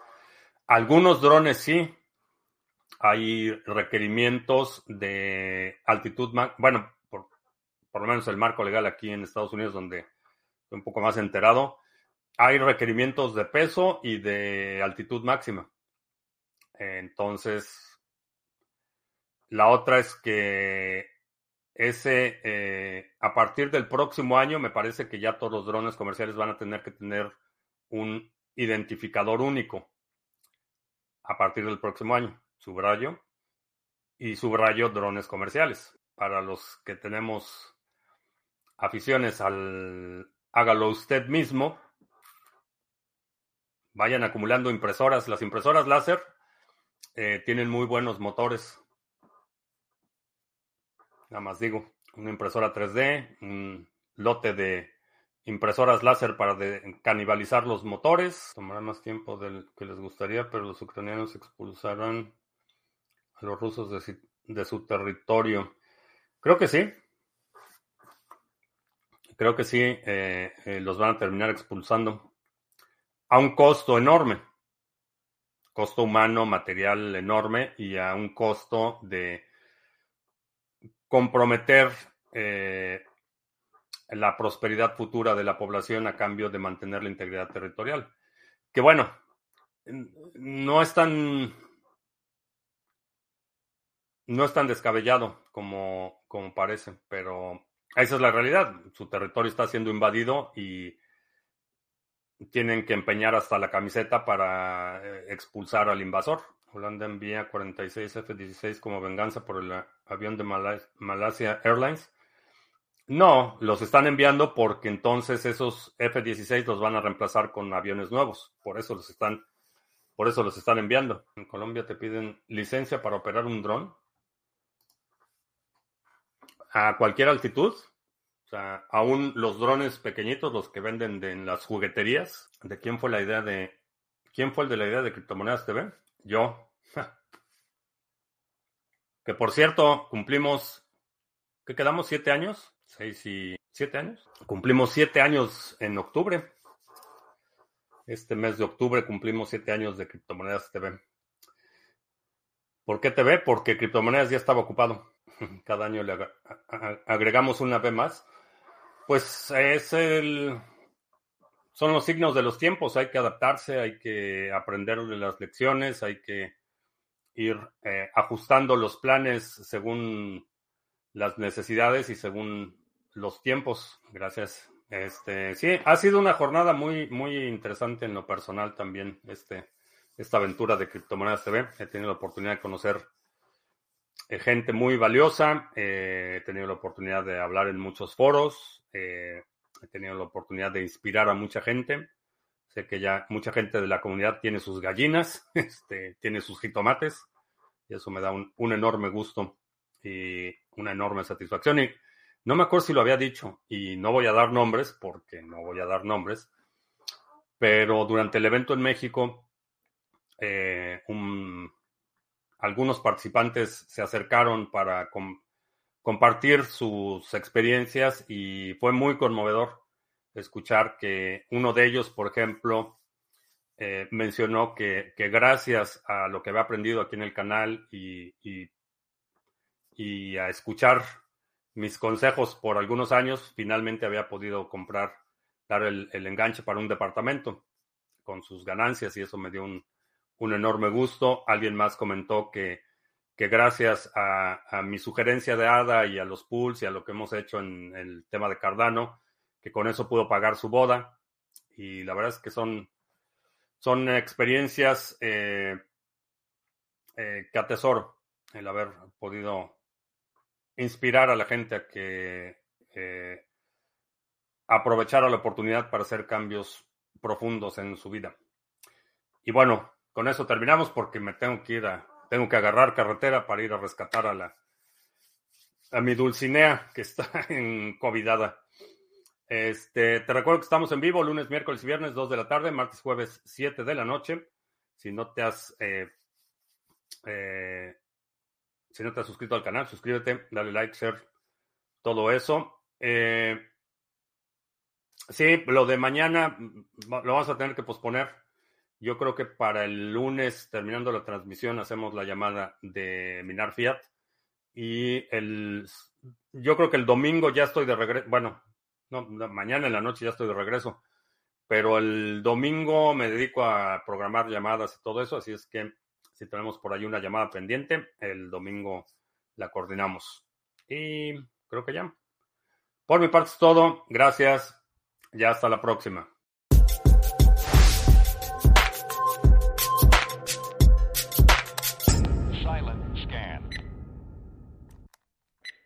Algunos drones sí. Hay requerimientos de altitud, bueno, por, por lo menos el marco legal aquí en Estados Unidos, donde un poco más enterado, hay requerimientos de peso y de altitud máxima. Entonces, la otra es que ese, eh, a partir del próximo año, me parece que ya todos los drones comerciales van a tener que tener un identificador único. A partir del próximo año, subrayo. Y subrayo drones comerciales. Para los que tenemos aficiones al, hágalo usted mismo. Vayan acumulando impresoras. Las impresoras láser eh, tienen muy buenos motores. Nada más digo, una impresora 3D, un lote de impresoras láser para canibalizar los motores. Tomará más tiempo del que les gustaría, pero los ucranianos expulsarán a los rusos de su territorio. Creo que sí. Creo que sí, eh, eh, los van a terminar expulsando a un costo enorme, costo humano, material enorme y a un costo de comprometer eh, la prosperidad futura de la población a cambio de mantener la integridad territorial. Que bueno, no es tan no es tan descabellado como, como parece, pero esa es la realidad. Su territorio está siendo invadido y tienen que empeñar hasta la camiseta para eh, expulsar al invasor. Holanda envía 46 F-16 como venganza por el avión de Malasia Airlines. No, los están enviando porque entonces esos F-16 los van a reemplazar con aviones nuevos. Por eso los están, por eso los están enviando. En Colombia te piden licencia para operar un dron a cualquier altitud. O sea, aún los drones pequeñitos, los que venden en las jugueterías. ¿De quién fue la idea de... ¿Quién fue el de la idea de Criptomonedas TV? Yo. que por cierto, cumplimos... ¿Qué quedamos? ¿Siete años? ¿Seis y siete años? Cumplimos siete años en octubre. Este mes de octubre cumplimos siete años de Criptomonedas TV. ¿Por qué TV? Porque Criptomonedas ya estaba ocupado. <laughs> Cada año le agregamos una B más. Pues es el. Son los signos de los tiempos. Hay que adaptarse, hay que aprender de las lecciones, hay que ir eh, ajustando los planes según las necesidades y según los tiempos. Gracias. Este, sí, ha sido una jornada muy, muy interesante en lo personal también, este, esta aventura de Criptomonedas TV. He tenido la oportunidad de conocer eh, gente muy valiosa. Eh, he tenido la oportunidad de hablar en muchos foros. Eh, he tenido la oportunidad de inspirar a mucha gente. Sé que ya mucha gente de la comunidad tiene sus gallinas, <laughs> este, tiene sus jitomates. Y eso me da un, enorme gusto y una enorme satisfacción. Y no me acuerdo si lo había dicho, y no voy a dar nombres, porque no voy a dar nombres, pero durante el evento en México, un, algunos participantes se acercaron para compartir sus experiencias y fue muy conmovedor escuchar que uno de ellos, por ejemplo, eh, mencionó que, gracias a lo que había aprendido aquí en el canal y, y, a escuchar mis consejos por algunos años, finalmente había podido comprar, dar el enganche para un departamento con sus ganancias y eso me dio un, un enorme gusto. Alguien más comentó que que gracias a, mi sugerencia de ADA y a los pools y a lo que hemos hecho en el tema de Cardano, que con eso pudo pagar su boda. Y la verdad es que son, son experiencias eh, eh, que atesoro el haber podido inspirar a la gente a que eh, aprovechara la oportunidad para hacer cambios profundos en su vida. Y bueno, con eso terminamos porque me tengo que ir a, tengo que agarrar carretera para ir a rescatar a la a mi Dulcinea que está <laughs> en covidada. Este, te recuerdo que estamos en vivo lunes, miércoles y viernes, 2 de la tarde, martes, jueves, 7 de la noche. Si no te has eh, eh, si no te has suscrito al canal, suscríbete, dale like, share, todo eso. Eh, sí, lo de mañana mm, lo vamos a tener que posponer. Yo creo que para el lunes, terminando la transmisión, hacemos la llamada de Minar Fiat. Y el, yo creo que el domingo ya estoy de regreso. Bueno, no, mañana en la noche ya estoy de regreso. Pero el domingo me dedico a programar llamadas y todo eso. Así es que si tenemos por ahí una llamada pendiente, el domingo la coordinamos. Y creo que ya. Por mi parte es todo. Gracias. Ya hasta la próxima.